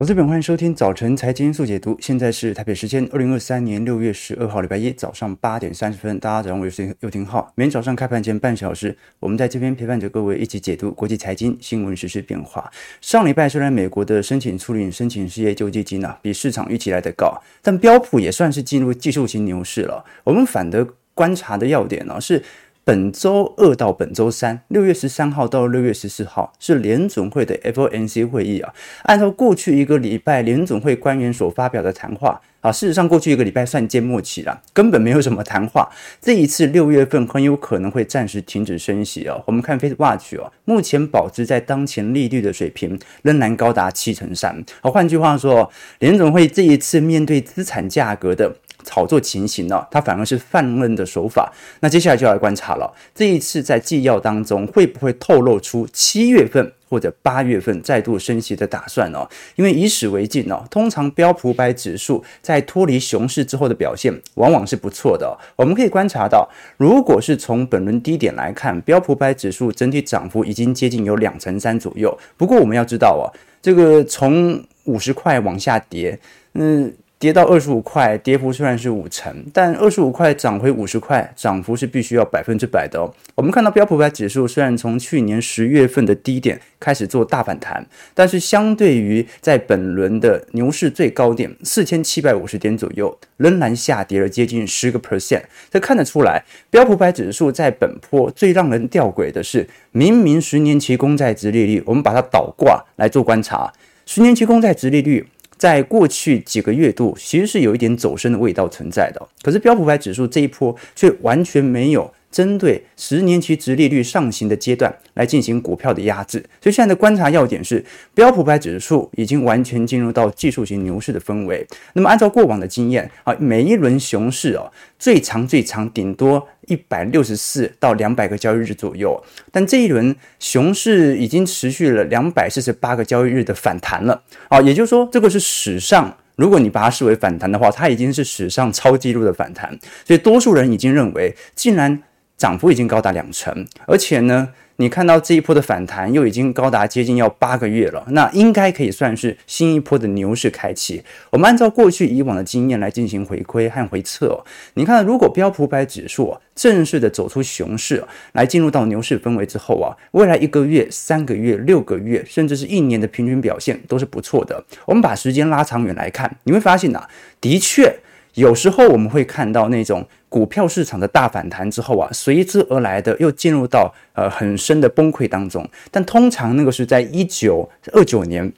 我是本，欢迎收听早晨财经速解读。现在是台北时间二零二三年六月十二号礼拜一早上八点三十分。大家早上好，我是尤廷浩。每天早上开盘前半小时，我们在这边陪伴着各位一起解读国际财经新闻实、时变化。上礼拜虽然美国的申请处理申请失业救济金啊，比市场预期来得高，但标普也算是进入技术型牛市了。我们反的观察的要点呢、是。本周二到本周三，六月十三号到六月十四号是联总会的 FOMC 会议啊。按照过去一个礼拜联总会官员所发表的谈话啊，事实上过去一个礼拜算缄默期了，根本没有什么谈话。这一次六月份很有可能会暂时停止升息啊。我们看 Face Watch 哦，目前保持在当前利率的水平仍然高达七成三。好，换句话说，联总会这一次面对资产价格的。炒作情形呢，它反而是放任的手法。那接下来就要来观察了，这一次在纪要当中会不会透露出七月份或者八月份再度升息的打算呢？因为以史为镜呢，通常标普五百指数在脱离熊市之后的表现往往是不错的。我们可以观察到，如果是从本轮低点来看，标普五百指数整体涨幅已经接近有两成三左右。不过我们要知道啊，这个从五十块往下跌，嗯。跌到二十五块，跌幅虽然是五成，但二十五块涨回五十块，涨幅是必须要百分之百的哦。我们看到标普五百指数虽然从去年十月份的低点开始做大反弹，但是相对于在本轮的牛市最高点四千七百五十点左右，仍然下跌了接近十个 percent。这看得出来，标普五百指数在本波最让人吊诡的是，明明十年期公债殖利率，我们把它倒挂来做观察，十年期公债殖利率。在过去几个月度，其实是有一点走深的味道存在的。可是标普百指数这一波却完全没有针对十年期殖利率上行的阶段来进行股票的压制。所以现在的观察要点是，标普百指数已经完全进入到技术型牛市的氛围。那么按照过往的经验啊，每一轮熊市哦，最长最长顶多。一百六十四到两百个交易日左右，但这一轮熊市已经持续了两百四十八个交易日的反弹了啊，也就是说，这个是史上，如果你把它视为反弹的话，它已经是史上超纪录的反弹，所以多数人已经认为，既然涨幅已经高达两成，而且呢。你看到这一波的反弹，又已经高达接近要八个月了，那应该可以算是新一波的牛市开启。我们按照过去以往的经验来进行回归和回测。你看，如果标普五百指数正式的走出熊市，来进入到牛市氛围之后啊，未来一个月、三个月、六个月，甚至是一年的平均表现都是不错的。我们把时间拉长远来看，你会发现呐，的确。有时候我们会看到那种股票市场的大反弹之后啊，随之而来的又进入到呃很深的崩溃当中。但通常那个是在一九二九年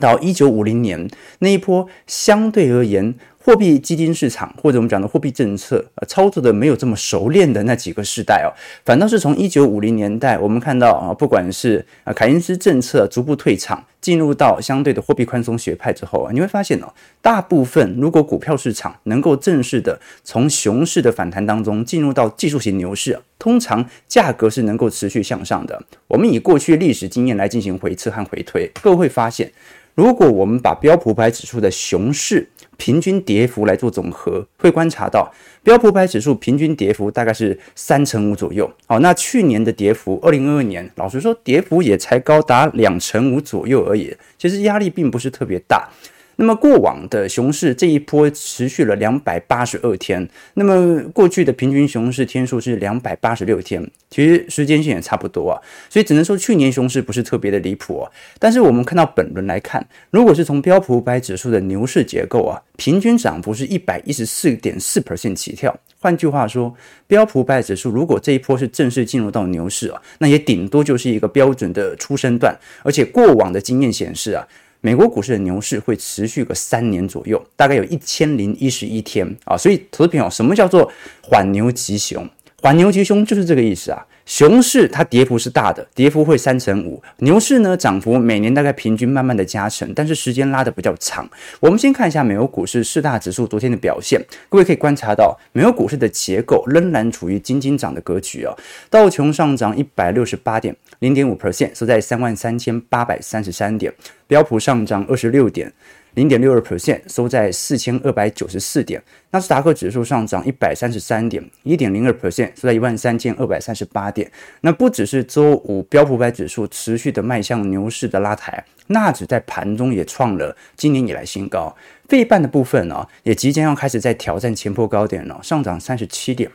到一九五零年那一波相对而言。货币基金市场或者我们讲的货币政策，呃，操作的没有这么熟练的那几个世代哦，反倒是从一九五零年代，我们看到啊，不管是啊凯恩斯政策逐步退场，进入到相对的货币宽松学派之后啊，你会发现哦，大部分如果股票市场能够正式的从熊市的反弹当中进入到技术型牛市，通常价格是能够持续向上的。我们以过去历史经验来进行回测和回推，各位会发现，如果我们把标普五百指数的熊市平均跌幅来做总和，会观察到标普五百指数平均跌幅大概是三成五左右。好，那去年的跌幅，二零二二年，老实说，跌幅也才高达两成五左右而已。其实压力并不是特别大。那么过往的熊市这一波持续了两百八十二天，那么过去的平均熊市天数是两百八十六天，其实时间线也差不多啊，所以只能说去年熊市不是特别的离谱啊。但是我们看到本轮来看，如果是从标普五百指数的牛市结构啊，平均涨幅是一百一十四点四 percent 起跳。换句话说，标普五百指数如果这一波是正式进入到牛市啊，那也顶多就是一个标准的初升段，而且过往的经验显示啊。美国股市的牛市会持续个三年左右，大概有一千零一十一天啊，所以投资朋友，什么叫做缓牛急熊？缓牛急熊就是这个意思啊。熊市它跌幅是大的，跌幅会三成五；牛市呢，涨幅每年大概平均慢慢的加成，但是时间拉得比较长。我们先看一下美国股市四大指数昨天的表现，各位可以观察到，美国股市的结构仍然处于金金涨的格局啊。道琼上涨一百六十八点零点五 percent，收在三万三千八百三十三点；标普上涨二十六点。零点六二 percent，收在四千二百九十四点。纳斯达克指数上涨一百三十三点，一点零二 percent，收在一万三千二百三十八点。那不只是周五标普百指数持续的迈向牛市的拉抬，纳指在盘中也创了今年以来新高。费半的部分呢、哦，也即将要开始在挑战前波高点了，上涨三十七点。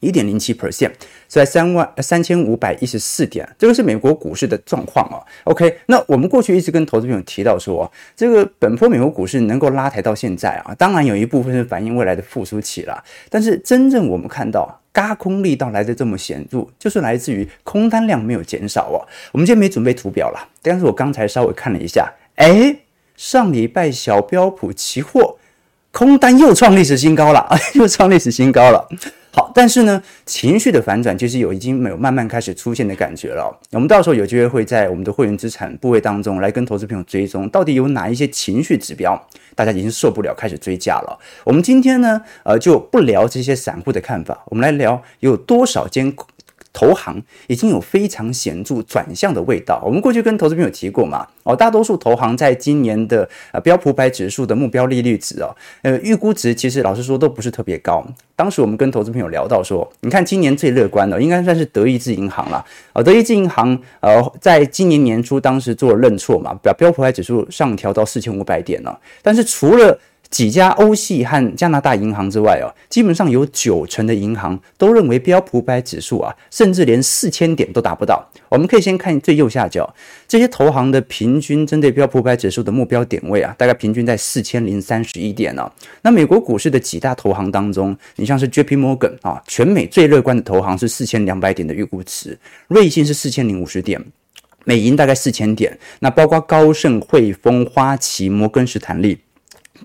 一点零七 percent，在三万三千五百一十四点，这个是美国股市的状况啊。OK，那我们过去一直跟投资朋友提到说，这个本波美国股市能够拉抬到现在啊，当然有一部分是反映未来的复苏期了。但是真正我们看到轧空力道来的这么显著，就是来自于空单量没有减少哦。我们今天没准备图表了，但是我刚才稍微看了一下，哎，上礼拜小标普期货空单又创历史新高了，又创历史新高了。好，但是呢，情绪的反转其实有已经没有慢慢开始出现的感觉了。我们到时候有机会会在我们的会员资产部位当中来跟投资朋友追踪，到底有哪一些情绪指标，大家已经受不了，开始追价了。我们今天呢，呃，就不聊这些散户的看法，我们来聊有多少间。投行已经有非常显著转向的味道。我们过去跟投资朋友提过嘛，哦，大多数投行在今年的呃标普百指数的目标利率值哦，呃预估值其实老实说都不是特别高。当时我们跟投资朋友聊到说，你看今年最乐观的应该算是德意志银行了。啊，德意志银行呃在今年年初当时做了认错嘛，把标普百指数上调到四千五百点了。但是除了几家欧系和加拿大银行之外哦，基本上有九成的银行都认为标普百指数啊，甚至连四千点都达不到。我们可以先看最右下角这些投行的平均针对标普百指数的目标点位啊，大概平均在四千零三十一点呢。那美国股市的几大投行当中，你像是 JP Morgan 啊，全美最乐观的投行是四千两百点的预估值，瑞信是四千零五十点，美银大概四千点，那包括高盛、汇丰、花旗、摩根士坦利。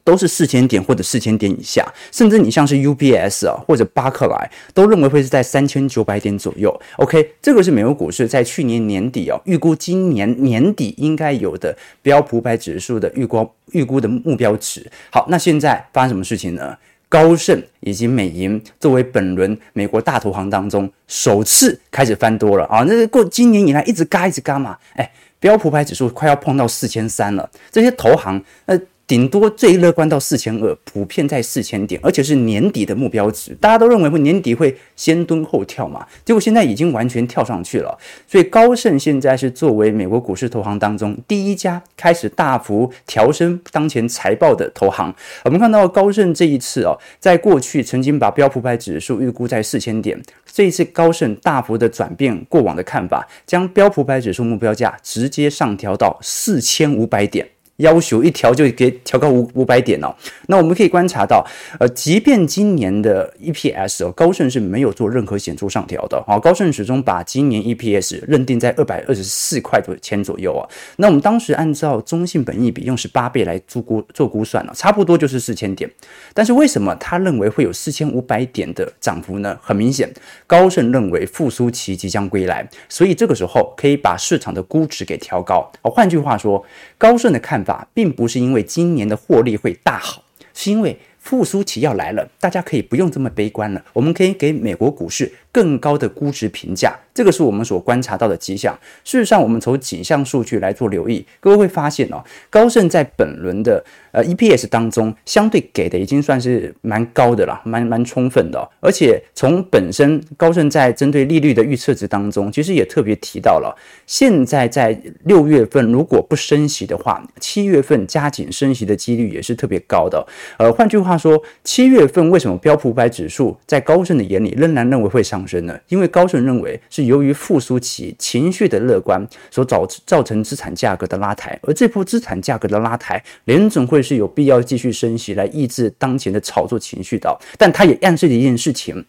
都是四千点或者四千点以下，甚至你像是 UBS 啊或者巴克莱，都认为会是在三千九百点左右。OK，这个是美国股市在去年年底哦，预估今年年底应该有的标普百指数的预估预估的目标值。好，那现在发生什么事情呢？高盛以及美银作为本轮美国大投行当中首次开始翻多了啊！那过今年以来一直嘎一直嘎嘛，哎，标普百指数快要碰到四千三了，这些投行呃。顶多最乐观到四千二，普遍在四千点，而且是年底的目标值。大家都认为会年底会先蹲后跳嘛，结果现在已经完全跳上去了。所以高盛现在是作为美国股市投行当中第一家开始大幅调升当前财报的投行。我们看到高盛这一次哦，在过去曾经把标普百指数预估在四千点，这一次高盛大幅的转变过往的看法，将标普百指数目标价直接上调到四千五百点。要求一调就给调高五五百点哦，那我们可以观察到，呃，即便今年的 EPS 哦，高盛是没有做任何显著上调的，好，高盛始终把今年 EPS 认定在二百二十四块左钱左右啊。那我们当时按照中性本益比用十八倍来做估做估算了，差不多就是四千点。但是为什么他认为会有四千五百点的涨幅呢？很明显，高盛认为复苏期即将归来，所以这个时候可以把市场的估值给调高。换句话说，高盛的看法。并不是因为今年的获利会大好，是因为复苏期要来了，大家可以不用这么悲观了。我们可以给美国股市更高的估值评价，这个是我们所观察到的迹象。事实上，我们从几项数据来做留意，各位会发现哦，高盛在本轮的。呃，EPS 当中相对给的已经算是蛮高的了，蛮蛮充分的。而且从本身高盛在针对利率的预测值当中，其实也特别提到了，现在在六月份如果不升息的话，七月份加紧升息的几率也是特别高的。呃，换句话说，七月份为什么标普五百指数在高盛的眼里仍然认为会上升呢？因为高盛认为是由于复苏期情绪的乐观所造造成资产价格的拉抬，而这波资产价格的拉抬，联总会。是有必要继续升息来抑制当前的炒作情绪的，但它也暗示了一件事情，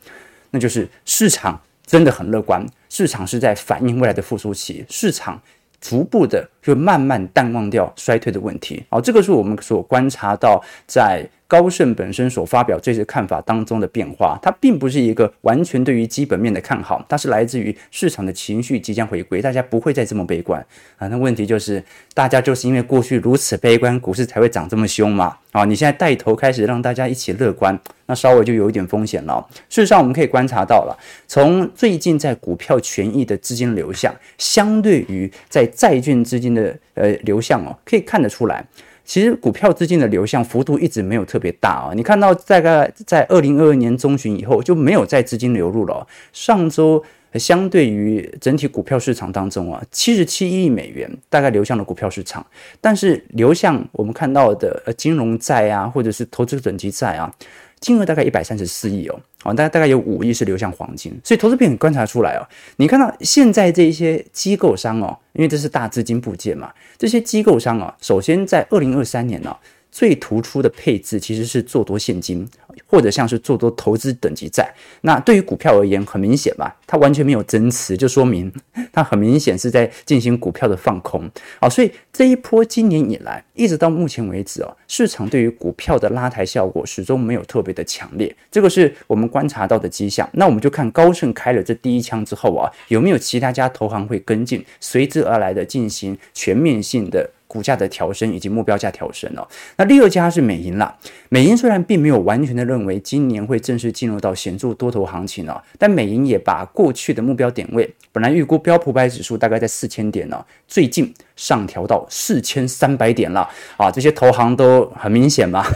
那就是市场真的很乐观，市场是在反映未来的复苏期，市场逐步的就慢慢淡忘掉衰退的问题。好，这个是我们所观察到在。高盛本身所发表这些看法当中的变化，它并不是一个完全对于基本面的看好，它是来自于市场的情绪即将回归，大家不会再这么悲观啊。那问题就是，大家就是因为过去如此悲观，股市才会涨这么凶嘛。啊，你现在带头开始让大家一起乐观，那稍微就有一点风险了。事实上，我们可以观察到了，从最近在股票权益的资金流向，相对于在债券资金的呃流向哦，可以看得出来，其实股票资金的流向幅度一直没有特别大啊。你看到大概在二零二二年中旬以后就没有再资金流入了。上周。相对于整体股票市场当中啊，七十七亿美元大概流向了股票市场，但是流向我们看到的呃金融债啊，或者是投资等级债啊，金额大概一百三十四亿哦，好，大概大概有五亿是流向黄金，所以投资品观察出来哦，你看到现在这一些机构商哦，因为这是大资金部件嘛，这些机构商啊，首先在二零二三年呢。最突出的配置其实是做多现金，或者像是做多投资等级债。那对于股票而言，很明显吧，它完全没有增持，就说明它很明显是在进行股票的放空。啊，所以这一波今年以来，一直到目前为止哦，市场对于股票的拉抬效果始终没有特别的强烈，这个是我们观察到的迹象。那我们就看高盛开了这第一枪之后啊，有没有其他家投行会跟进，随之而来的进行全面性的。股价的调升以及目标价调升哦，那第二家是美银啦。美银虽然并没有完全的认为今年会正式进入到显著多头行情哦，但美银也把过去的目标点位，本来预估标普百指数大概在四千点哦，最近上调到四千三百点了啊！这些投行都很明显嘛，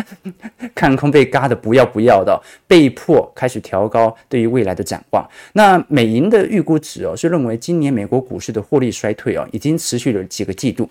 看空被嘎的不要不要的，被迫开始调高对于未来的展望。那美银的预估值哦，是认为今年美国股市的获利衰退哦，已经持续了几个季度。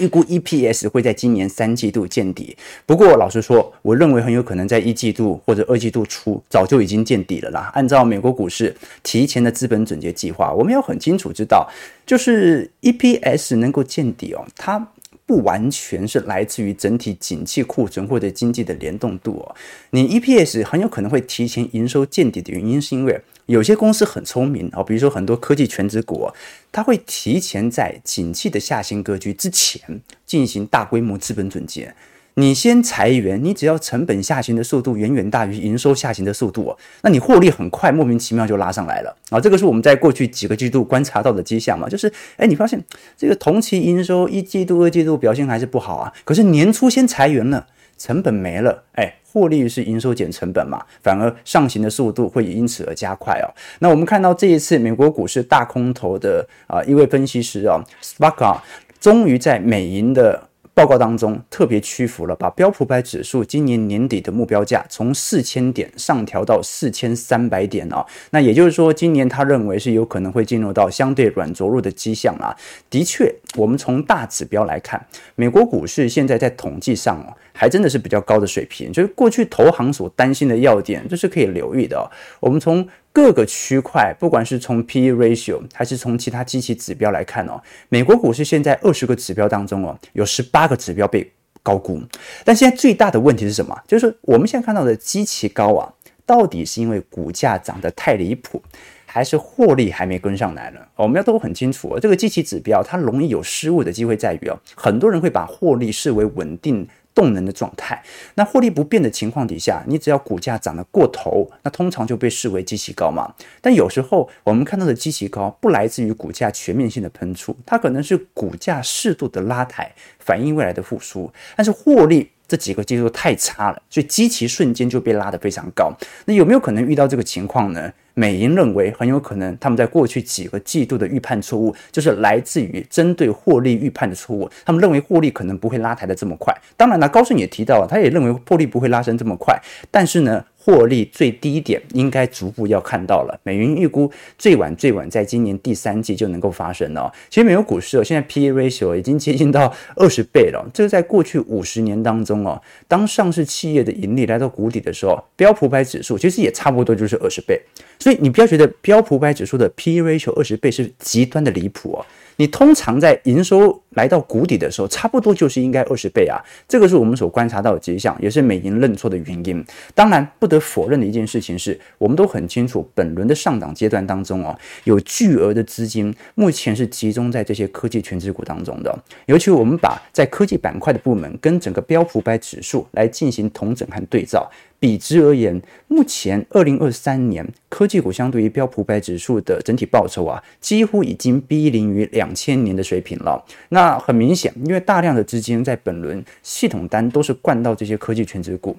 预估 EPS 会在今年三季度见底，不过老实说，我认为很有可能在一季度或者二季度初早就已经见底了啦。按照美国股市提前的资本准结计划，我们要很清楚知道，就是 EPS 能够见底哦，它不完全是来自于整体景气库存或者经济的联动度哦。你 EPS 很有可能会提前营收见底的原因，是因为有些公司很聪明啊，比如说很多科技全职股，它会提前在景气的下行格局之前进行大规模资本准结。你先裁员，你只要成本下行的速度远远大于营收下行的速度，那你获利很快莫名其妙就拉上来了啊！这个是我们在过去几个季度观察到的迹象嘛，就是哎，你发现这个同期营收一季度、二季度表现还是不好啊，可是年初先裁员了，成本没了，哎。获利是营收减成本嘛，反而上行的速度会因此而加快哦。那我们看到这一次美国股市大空头的啊一位分析师啊，Spark 终于在美银的。报告当中特别屈服了，把标普百指数今年年底的目标价从四千点上调到四千三百点啊。那也就是说，今年他认为是有可能会进入到相对软着陆的迹象啊。的确，我们从大指标来看，美国股市现在在统计上哦，还真的是比较高的水平。就是过去投行所担心的要点，这是可以留意的。我们从各个区块，不管是从 P/E ratio 还是从其他机器指标来看哦，美国股市现在二十个指标当中哦，有十八个指标被高估。但现在最大的问题是什么？就是我们现在看到的机器高啊，到底是因为股价涨得太离谱，还是获利还没跟上来呢？我们要都很清楚，这个机器指标它容易有失误的机会在于哦，很多人会把获利视为稳定。动能的状态，那获利不变的情况底下，你只要股价涨得过头，那通常就被视为基期高嘛。但有时候我们看到的基期高，不来自于股价全面性的喷出，它可能是股价适度的拉抬，反映未来的复苏。但是获利这几个季度太差了，所以基期瞬间就被拉得非常高。那有没有可能遇到这个情况呢？美银认为很有可能，他们在过去几个季度的预判错误，就是来自于针对获利预判的错误。他们认为获利可能不会拉抬的这么快。当然了，高盛也提到了，他也认为获利不会拉升这么快。但是呢，获利最低点应该逐步要看到了。美银预估最晚最晚在今年第三季就能够发生哦。其实美国股市哦，现在 P/E ratio 已经接近到二十倍了。这个在过去五十年当中哦，当上市企业的盈利来到谷底的时候，标普百指数其实也差不多就是二十倍。所以你不要觉得标普百指数的 P/E ratio 二十倍是极端的离谱哦。你通常在营收来到谷底的时候，差不多就是应该二十倍啊，这个是我们所观察到的迹象，也是美银认错的原因。当然，不得否认的一件事情是，我们都很清楚，本轮的上涨阶段当中哦，有巨额的资金目前是集中在这些科技权值股当中的。尤其我们把在科技板块的部门跟整个标普百指数来进行同整和对照。比之而言，目前二零二三年科技股相对于标普百指数的整体报酬啊，几乎已经逼临于两千年的水平了。那那很明显，因为大量的资金在本轮系统单都是灌到这些科技全值股。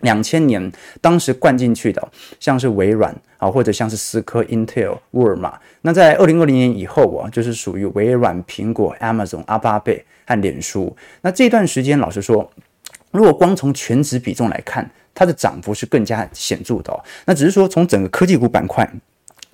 两千年当时灌进去的，像是微软啊，或者像是思科、Intel、沃尔玛。那在二零二零年以后啊，就是属于微软、苹果、Amazon、阿巴贝和脸书。那这段时间，老实说，如果光从全值比重来看，它的涨幅是更加显著的。那只是说从整个科技股板块，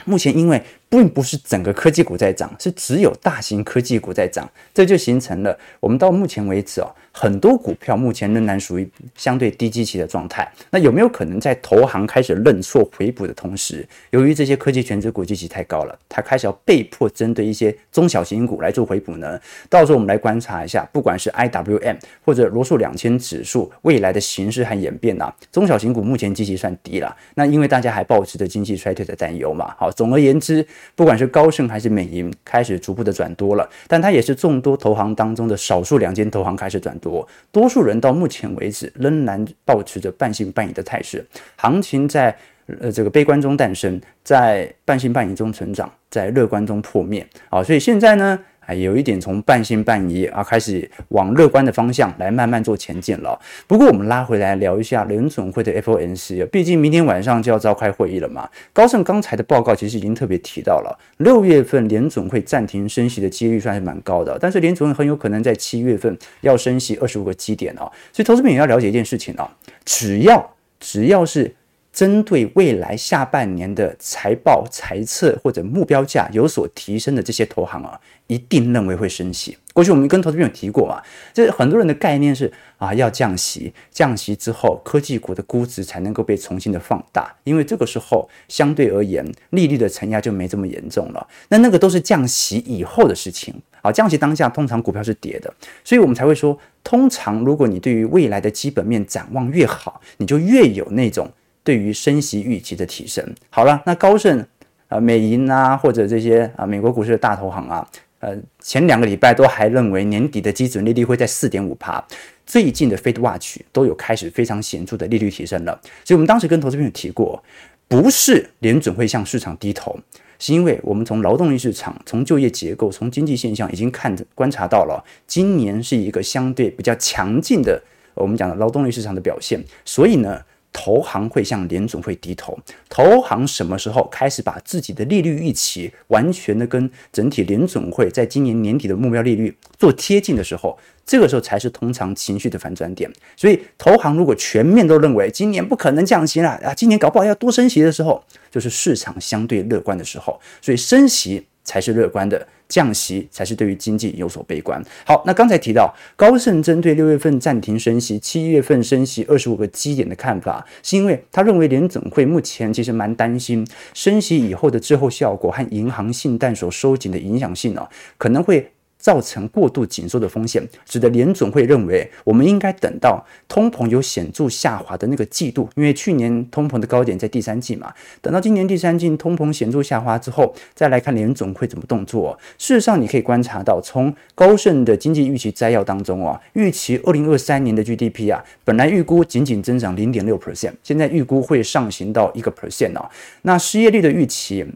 目前因为并不是整个科技股在涨，是只有大型科技股在涨，这就形成了我们到目前为止哦。很多股票目前仍然属于相对低基期的状态。那有没有可能在投行开始认错回补的同时，由于这些科技权值股基期太高了，它开始要被迫针对一些中小型股来做回补呢？到时候我们来观察一下，不管是 IWM 或者罗素两千指数未来的形势和演变啊，中小型股目前基期算低了。那因为大家还保持着经济衰退的担忧嘛。好，总而言之，不管是高盛还是美银开始逐步的转多了，但它也是众多投行当中的少数两间投行开始转多。多，数人到目前为止仍然保持着半信半疑的态势，行情在呃这个悲观中诞生，在半信半疑中成长，在乐观中破灭啊，所以现在呢。还有一点从半信半疑啊，开始往乐观的方向来慢慢做前进了。不过我们拉回来聊一下联准会的 FOMC，毕竟明天晚上就要召开会议了嘛。高盛刚才的报告其实已经特别提到了，六月份联准会暂停升息的几率算是蛮高的，但是联准会很有可能在七月份要升息二十五个基点哦。所以投资朋友要了解一件事情啊，只要只要是。针对未来下半年的财报、财测或者目标价有所提升的这些投行啊，一定认为会升息。过去我们跟投资朋友提过嘛，这很多人的概念是啊，要降息，降息之后科技股的估值才能够被重新的放大，因为这个时候相对而言利率的承压就没这么严重了。那那个都是降息以后的事情啊，降息当下通常股票是跌的，所以我们才会说，通常如果你对于未来的基本面展望越好，你就越有那种。对于升息预期的提升，好了，那高盛啊、美银啊，或者这些啊美国股市的大投行啊，呃，前两个礼拜都还认为年底的基准利率会在四点五趴，最近的 Fed Watch 都有开始非常显著的利率提升了。所以，我们当时跟投资朋友提过，不是联准会向市场低头，是因为我们从劳动力市场、从就业结构、从经济现象已经看观察到了，今年是一个相对比较强劲的我们讲的劳动力市场的表现，所以呢。投行会向联总会低头，投行什么时候开始把自己的利率预期完全的跟整体联总会在今年年底的目标利率做贴近的时候，这个时候才是通常情绪的反转点。所以，投行如果全面都认为今年不可能降息了啊，今年搞不好要多升息的时候，就是市场相对乐观的时候。所以，升息才是乐观的。降息才是对于经济有所悲观。好，那刚才提到高盛针对六月份暂停升息、七月份升息二十五个基点的看法，是因为他认为联总会目前其实蛮担心升息以后的滞后效果和银行信贷所收紧的影响性哦，可能会。造成过度紧缩的风险，使得联总会认为，我们应该等到通膨有显著下滑的那个季度，因为去年通膨的高点在第三季嘛，等到今年第三季通膨显著下滑之后，再来看联总会怎么动作。事实上，你可以观察到，从高盛的经济预期摘要当中啊，预期二零二三年的 GDP 啊，本来预估仅仅增长零点六 percent，现在预估会上行到一个 percent 啊，那失业率的预期。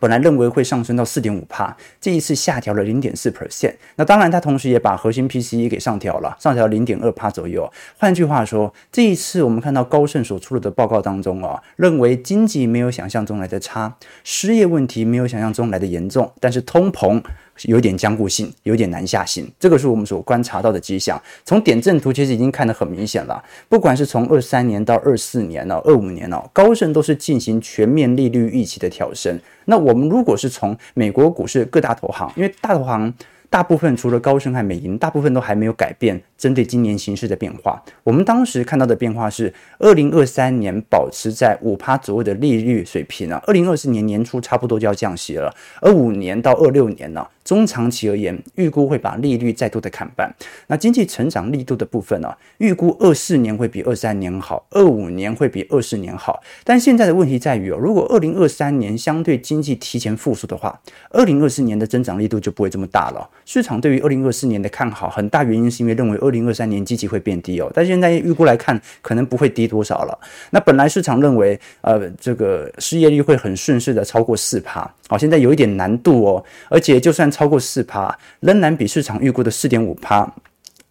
本来认为会上升到四点五帕，这一次下调了零点四 percent。那当然，它同时也把核心 PCE 给上调了，上调零点二帕左右。换句话说，这一次我们看到高盛所出炉的报告当中啊，认为经济没有想象中来的差，失业问题没有想象中来的严重，但是通膨。有点僵固性，有点难下行，这个是我们所观察到的迹象。从点阵图其实已经看得很明显了，不管是从二三年到二四年哦，二五年哦，高盛都是进行全面利率预期的调升。那我们如果是从美国股市各大投行，因为大投行。大部分除了高盛和美银，大部分都还没有改变针对今年形势的变化。我们当时看到的变化是，二零二三年保持在五趴左右的利率水平啊，二零二四年年初差不多就要降息了，而五年到二六年呢，中长期而言，预估会把利率再度的砍半。那经济成长力度的部分呢，预估二四年会比二三年好，二五年会比二四年好。但现在的问题在于哦，如果二零二三年相对经济提前复苏的话，二零二四年的增长力度就不会这么大了。市场对于二零二四年的看好，很大原因是因为认为二零二三年积极会变低哦，但现在预估来看，可能不会低多少了。那本来市场认为，呃，这个失业率会很顺势的超过四趴，好，现在有一点难度哦。而且就算超过四趴，仍然比市场预估的四点五趴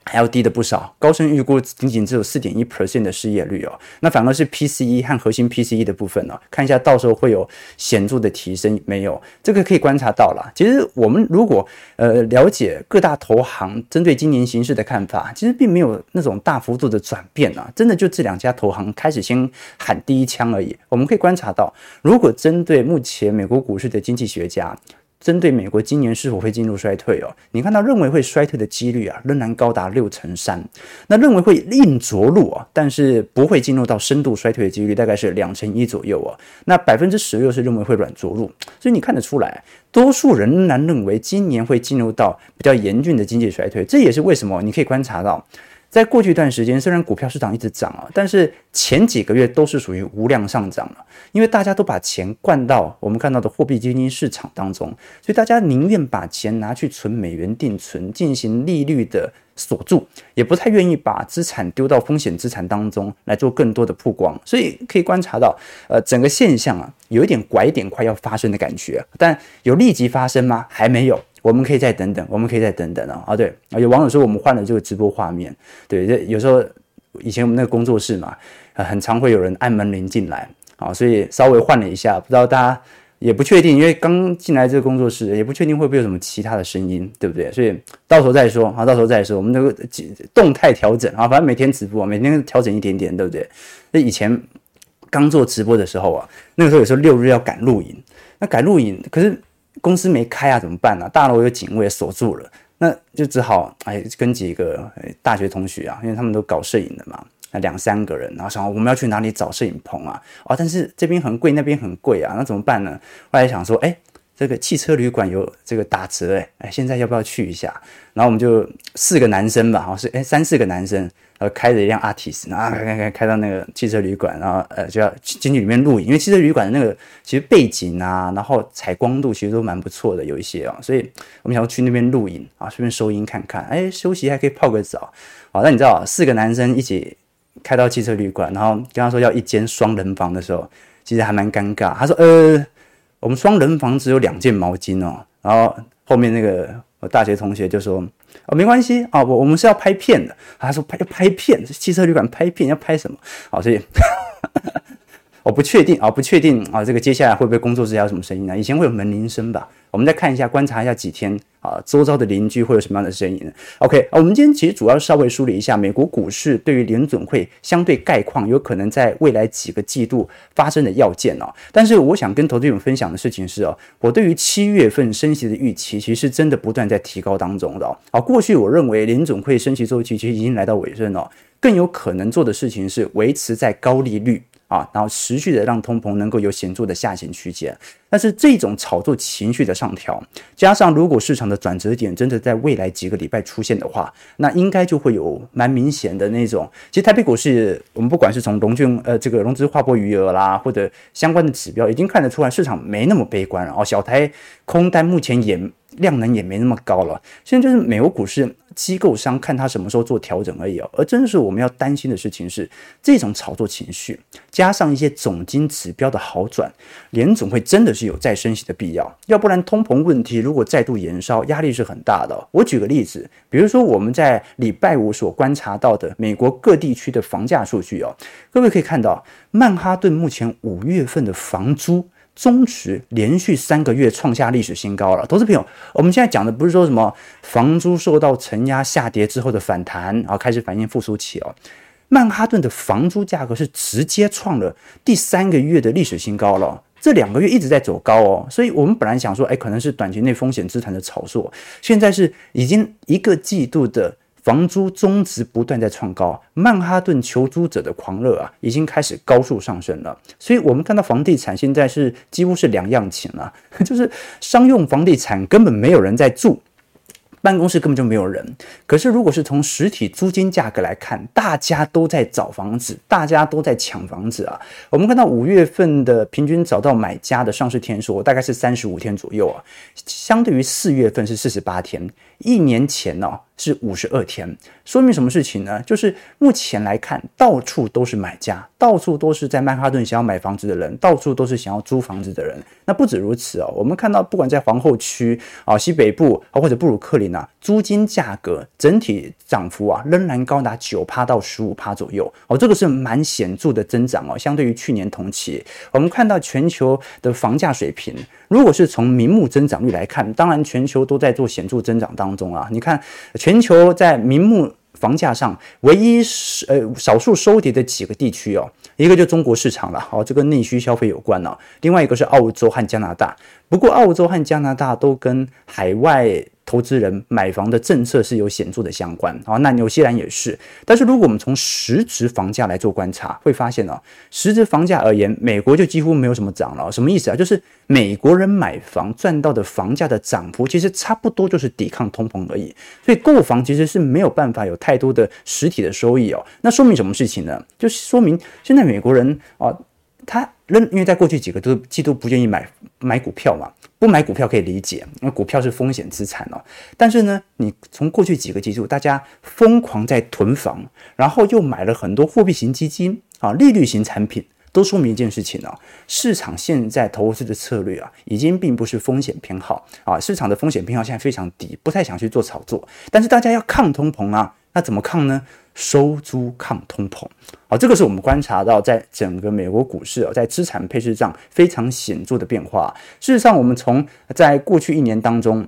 还要低的不少，高盛预估仅仅只有四点一 percent 的失业率哦，那反而是 PCE 和核心 PCE 的部分呢、看一下到时候会有显著的提升没有？这个可以观察到了。其实我们如果呃了解各大投行针对今年形势的看法，其实并没有那种大幅度的转变啊，真的就这两家投行开始先喊第一枪而已。我们可以观察到，如果针对目前美国股市的经济学家。针对美国今年是否会进入衰退哦，你看到认为会衰退的几率啊，仍然高达六成三。那认为会硬着陆啊，但是不会进入到深度衰退的几率大概是两成一左右哦。那百分之十六是认为会软着陆，所以你看得出来，多数人仍然认为今年会进入到比较严峻的经济衰退。这也是为什么你可以观察到。在过去一段时间，虽然股票市场一直涨啊，但是前几个月都是属于无量上涨了，因为大家都把钱灌到我们看到的货币基金市场当中，所以大家宁愿把钱拿去存美元定存，进行利率的锁住，也不太愿意把资产丢到风险资产当中来做更多的曝光。所以可以观察到，呃，整个现象啊，有一点拐点快要发生的感觉，但有立即发生吗？还没有。我们可以再等等，我们可以再等等啊！啊，对，有网友说我们换了这个直播画面，对，这有时候以前我们那个工作室嘛，很常会有人按门铃进来啊，所以稍微换了一下，不知道大家也不确定，因为刚进来这个工作室也不确定会不会有什么其他的声音，对不对？所以到时候再说啊，到时候再说，我们这个动态调整啊，反正每天直播，每天调整一点点，对不对？那以前刚做直播的时候啊，那个时候有时候六日要赶录影，那赶录影可是。公司没开啊，怎么办呢、啊？大楼有警卫锁住了，那就只好哎跟几个大学同学啊，因为他们都搞摄影的嘛，那两三个人，然后想我们要去哪里找摄影棚啊？哦，但是这边很贵，那边很贵啊，那怎么办呢？后来想说，哎，这个汽车旅馆有这个打折，哎哎，现在要不要去一下？然后我们就四个男生吧，好像是哎三四个男生。呃，开着一辆 Altis，然后开开开开到那个汽车旅馆，然后呃就要进去里面录影，因为汽车旅馆的那个其实背景啊，然后采光度其实都蛮不错的，有一些啊、哦，所以我们想要去那边录影啊，顺便收音看看，哎，休息还可以泡个澡，好，那你知道四个男生一起开到汽车旅馆，然后跟他说要一间双人房的时候，其实还蛮尴尬。他说，呃，我们双人房只有两件毛巾哦，然后后面那个大学同学就说。哦，没关系啊，我我们是要拍片的。他说拍要拍片，汽车旅馆拍片要拍什么？好，所以我不确定啊，不确定啊，这个接下来会不会工作室还有什么声音呢？以前会有门铃声吧？我们再看一下，观察一下几天啊，周遭的邻居会有什么样的声音呢？OK，啊，我们今天其实主要稍微梳理一下美国股市对于联准会相对概况，有可能在未来几个季度发生的要件哦。但是我想跟投资者分享的事情是哦，我对于七月份升息的预期，其实真的不断在提高当中的哦。啊，过去我认为联准会升息周期其实已经来到尾声了，更有可能做的事情是维持在高利率。啊，然后持续的让通膨能够有显著的下行区间，但是这种炒作情绪的上调，加上如果市场的转折点真的在未来几个礼拜出现的话，那应该就会有蛮明显的那种。其实台北股市，我们不管是从融券呃这个融资划拨余额啦，或者相关的指标，已经看得出来市场没那么悲观了哦。小台空单目前也量能也没那么高了，现在就是美国股市。机构商看他什么时候做调整而已哦，而真的是我们要担心的事情是这种炒作情绪，加上一些总经指标的好转，联总会真的是有再升息的必要，要不然通膨问题如果再度延烧，压力是很大的。我举个例子，比如说我们在礼拜五所观察到的美国各地区的房价数据哦，各位可以看到，曼哈顿目前五月份的房租。终止连续三个月创下历史新高了，投资朋友，我们现在讲的不是说什么房租受到承压下跌之后的反弹，然后开始反映复苏期哦。曼哈顿的房租价格是直接创了第三个月的历史新高了，这两个月一直在走高哦，所以我们本来想说，哎，可能是短期内风险资产的炒作，现在是已经一个季度的。房租中值不断在创高，曼哈顿求租者的狂热啊，已经开始高速上升了。所以，我们看到房地产现在是几乎是两样情了，就是商用房地产根本没有人在住。办公室根本就没有人，可是如果是从实体租金价格来看，大家都在找房子，大家都在抢房子啊。我们看到五月份的平均找到买家的上市天数大概是三十五天左右啊，相对于四月份是四十八天，一年前呢、是五十二天，说明什么事情呢？就是目前来看，到处都是买家，到处都是在曼哈顿想要买房子的人，到处都是想要租房子的人。那不止如此哦，我们看到不管在皇后区啊、西北部啊或者布鲁克林。啊，租金价格整体涨幅啊，仍然高达九趴到十五趴左右哦，这个是蛮显著的增长哦。相对于去年同期，我们看到全球的房价水平，如果是从名目增长率来看，当然全球都在做显著增长当中啊。你看，全球在名目房价上，唯一是呃少数收跌的几个地区哦，一个就中国市场了，哦，这跟内需消费有关了。另外一个是澳洲和加拿大，不过澳洲和加拿大都跟海外。投资人买房的政策是有显著的相关啊，那纽西兰也是。但是如果我们从实质房价来做观察，会发现呢，实质房价而言，美国就几乎没有什么涨了。什么意思啊？就是美国人买房赚到的房价的涨幅，其实差不多就是抵抗通膨而已。所以购房其实是没有办法有太多的实体的收益哦。那说明什么事情呢？就是说明现在美国人啊，他仍因为在过去几个都季度不愿意买买股票嘛。不买股票可以理解，因为股票是风险资产哦。但是呢，你从过去几个季度，大家疯狂在囤房，然后又买了很多货币型基金啊、利率型产品，都说明一件事情哦：市场现在投资的策略啊，已经并不是风险偏好啊，市场的风险偏好现在非常低，不太想去做炒作。但是大家要抗通膨啊，那怎么抗呢？收租抗通膨，好，这个是我们观察到在整个美国股市哦，在资产配置上非常显著的变化。事实上，我们从在过去一年当中。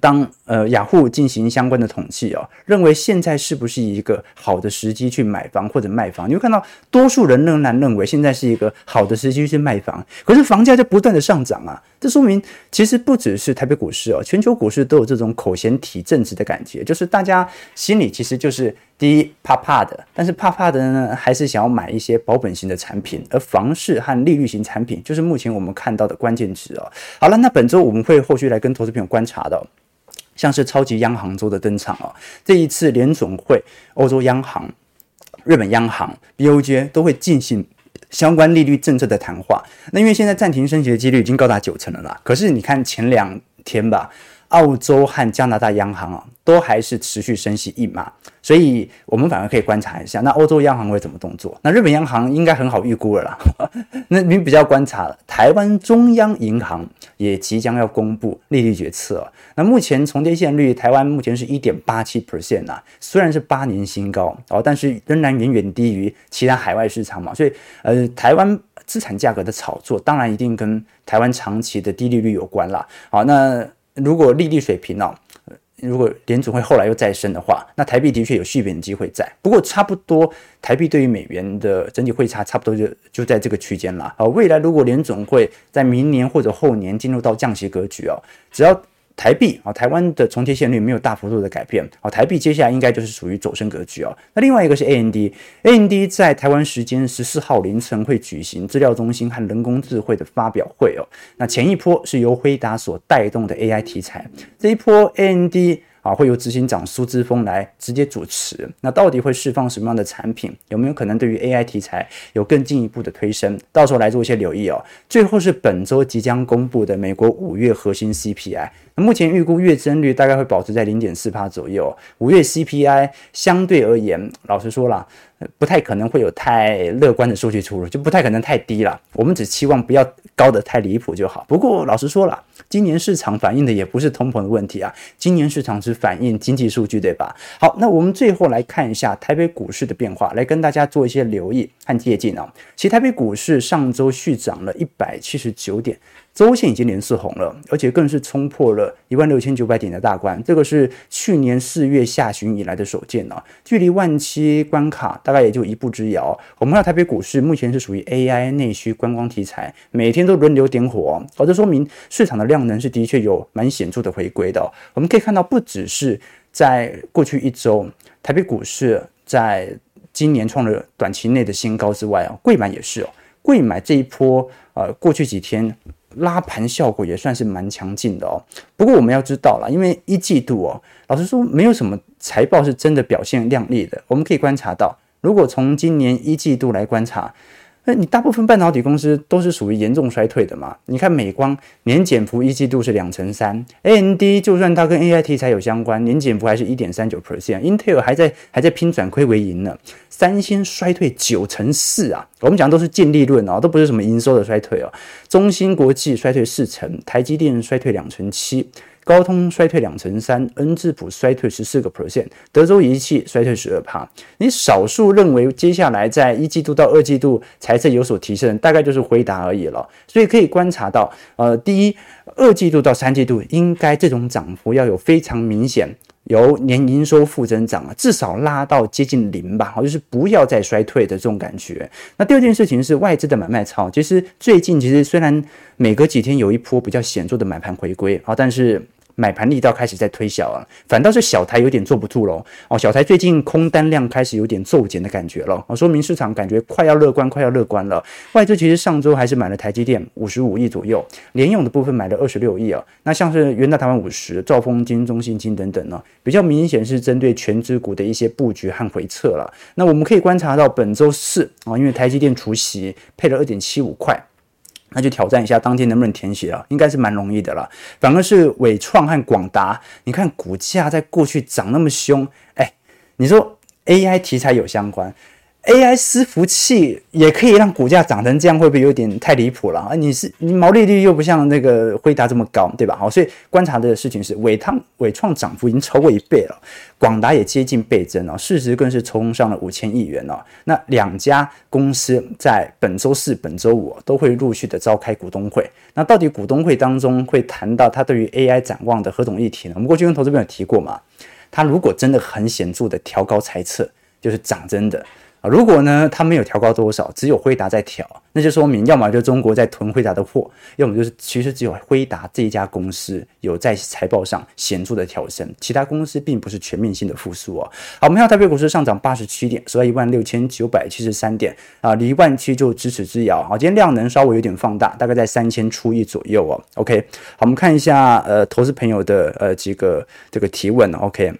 当呃雅虎进行相关的统计哦，认为现在是不是一个好的时机去买房或者卖房？你会看到多数人仍然认为现在是一个好的时机去卖房，可是房价在不断的上涨啊！这说明其实不只是台北股市哦，全球股市都有这种口嫌体正直的感觉，就是大家心里其实就是第一怕怕的，但是怕怕的呢，还是想要买一些保本型的产品，而房市和利率型产品就是目前我们看到的关键词哦。好了，那本周我们会后续来跟投资朋友观察的。像是超级央行周的登场哦，这一次联总会、欧洲央行、日本央行、BOJ 都会进行相关利率政策的谈话。那因为现在暂停升息的几率已经高达九成了啦，可是你看前两天吧。澳洲和加拿大央行啊，都还是持续升息一码，所以我们反而可以观察一下，那欧洲央行会怎么动作？那日本央行应该很好预估了啦。那你比较观察，台湾中央银行也即将要公布利率决策。那目前重贴现率，台湾目前是一点八七 percent 啊，虽然是八年新高哦，但是仍然远远低于其他海外市场嘛。所以，呃，台湾资产价格的炒作，当然一定跟台湾长期的低利率有关啦。好，那。如果利率水平哦，如果联总会后来又再升的话，那台币的确有续贬的机会在。不过差不多，台币对于美元的整体汇差差不多就就在这个区间了。啊，未来如果联总会在明年或者后年进入到降息格局哦，只要。台币啊，台湾的重贴现率没有大幅度的改变啊，台币接下来应该就是属于走升格局哦。那另外一个是 AMD，AMD 在台湾时间十四号凌晨会举行资料中心和人工智慧的发表会哦。那前一波是由辉达所带动的 AI 题材，这一波 AMD。啊，会由执行长苏姿丰来直接主持。那到底会释放什么样的产品？有没有可能对于 AI 题材有更进一步的推升？到时候来做一些留意哦。最后是本周即将公布的美国五月核心 CPI。目前预估月增率大概会保持在零点四趴左右。五月 CPI 相对而言，老实说啦，不太可能会有太乐观的数据出炉，就不太可能太低了。我们只期望不要高得太离谱就好。不过老实说啦。今年市场反映的也不是通膨的问题啊，今年市场是反映经济数据，对吧？好，那我们最后来看一下台北股市的变化，来跟大家做一些留意和借鉴啊。其实台北股市上周续涨了一百七十九点。周线已经连四红了，而且更是冲破了一万六千九百点的大关，这个是去年四月下旬以来的首见啊，距离万七关卡大概也就一步之遥。我们看台北股市目前是属于 AI 内需观光题材，每天都轮流点火，哦，这说明市场的量能是的确有蛮显著的回归的。我们可以看到，不只是在过去一周，台北股市在今年创了短期内的新高之外啊，柜买也是哦，柜买这一波呃，过去几天。拉盘效果也算是蛮强劲的哦。不过我们要知道了，因为一季度哦，老实说没有什么财报是真的表现亮丽的。我们可以观察到，如果从今年一季度来观察，那你大部分半导体公司都是属于严重衰退的嘛？你看美光年减幅一季度是两成三，AMD 就算它跟 AI 题材有相关，年减幅还是一点三九 percent，Intel 还在还在拼转亏为盈呢。三星衰退九成四啊，我们讲都是净利润哦，都不是什么营收的衰退哦。中芯国际衰退四成，台积电衰退两成七，高通衰退两成三，恩智浦衰退十四个 percent，德州仪器衰退十二趴。你少数认为接下来在一季度到二季度财政有所提升，大概就是回答而已了。所以可以观察到，呃，第一，二季度到三季度应该这种涨幅要有非常明显。由年营收负增长啊，至少拉到接近零吧，好，就是不要再衰退的这种感觉。那第二件事情是外资的买卖操，其实最近其实虽然每隔几天有一波比较显著的买盘回归啊，但是。买盘力道开始在推小啊，反倒是小台有点坐不住喽。哦，小台最近空单量开始有点骤减的感觉了，哦，说明市场感觉快要乐观，快要乐观了。外资其实上周还是买了台积电五十五亿左右，联咏的部分买了二十六亿啊。那像是元大台湾五十、兆丰金、中信金等等呢，比较明显是针对权值股的一些布局和回撤了。那我们可以观察到本周四啊，因为台积电除息配了二点七五块。那就挑战一下当天能不能填写了，应该是蛮容易的了。反而是伟创和广达，你看股价在过去涨那么凶，哎，你说 AI 题材有相关。AI 伺服器也可以让股价涨成这样，会不会有点太离谱了啊？你是你毛利率又不像那个辉达这么高，对吧？好，所以观察的事情是伟创伟创涨幅已经超过一倍了，广达也接近倍增了，市值更是冲上了五千亿元了。那两家公司在本周四、本周五都会陆续的召开股东会。那到底股东会当中会谈到他对于 AI 展望的何种议题呢？我们过去跟投资朋友提过嘛，他如果真的很显著的调高猜测，就是涨真的。啊，如果呢，它没有调高多少，只有辉达在调，那就说明，要么就中国在囤辉达的货，要么就是其实只有辉达这一家公司有在财报上显著的调升，其他公司并不是全面性的复苏哦。好，我们看到台北股市上涨八十七点，收在一万六千九百七十三点啊，离万七就咫尺之遥。好，今天量能稍微有点放大，大概在三千出亿左右哦。OK，好，我们看一下呃，投资朋友的呃几个这个提问 OK。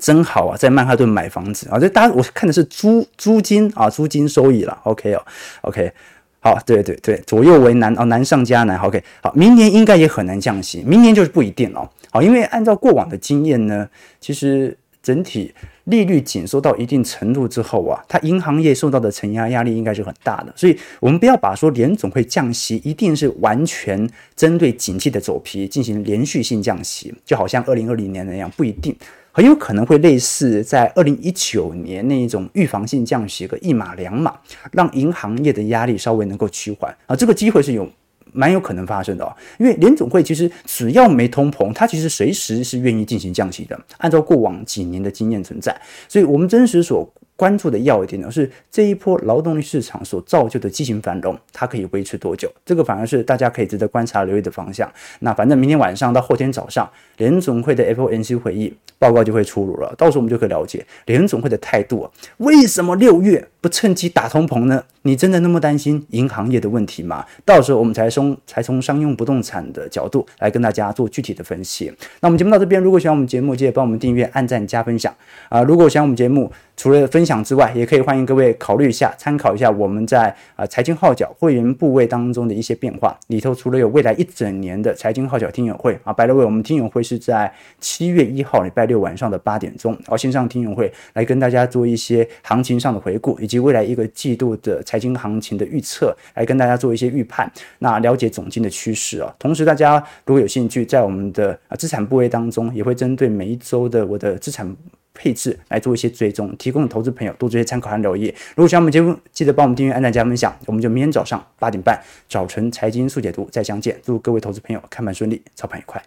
真好啊，在曼哈顿买房子啊！这大家我看的是租租金啊，租金收益了。OK 哦，OK，好，对对对，左右为难哦，难上加难。OK，好，明年应该也很难降息，明年就是不一定哦。好，因为按照过往的经验呢，其实整体利率紧缩到一定程度之后啊，它银行业受到的承压压力应该是很大的。所以我们不要把说联总会降息一定是完全针对景气的走皮进行连续性降息，就好像二零二零年那样，不一定。很有可能会类似在二零一九年那一种预防性降息个一码两码，让银行业的压力稍微能够趋缓啊，这个机会是有蛮有可能发生的哦。因为联总会其实只要没通膨，它其实随时是愿意进行降息的，按照过往几年的经验存在，所以我们真实所。关注的要点呢，是这一波劳动力市场所造就的畸形繁荣，它可以维持多久？这个反而是大家可以值得观察留意的方向。那反正明天晚上到后天早上，联总会的 FOMC 会议报告就会出炉了，到时候我们就可以了解联总会的态度啊。为什么六月不趁机打通膨呢？你真的那么担心银行业的问题吗？到时候我们才从才从商用不动产的角度来跟大家做具体的分析。那我们节目到这边，如果喜欢我们节目，记得帮我们订阅、按赞、加分享啊！如果喜欢我们节目，除了分享之外，也可以欢迎各位考虑一下，参考一下我们在啊财经号角会员部位当中的一些变化。里头除了有未来一整年的财经号角听友会啊，by the way，我们听友会是在七月一号礼拜六晚上的八点钟，哦，线上听友会来跟大家做一些行情上的回顾，以及未来一个季度的财经行情的预测，来跟大家做一些预判，那了解总经的趋势啊。同时，大家如果有兴趣，在我们的啊资产部位当中，也会针对每一周的我的资产。配置来做一些追踪，提供投资朋友多做一些参考和留意。如果喜欢我们节目，记得帮我们订阅、按赞、加分享。我们就明天早上八点半早晨财经速解读再相见。祝各位投资朋友看盘顺利，操盘愉快。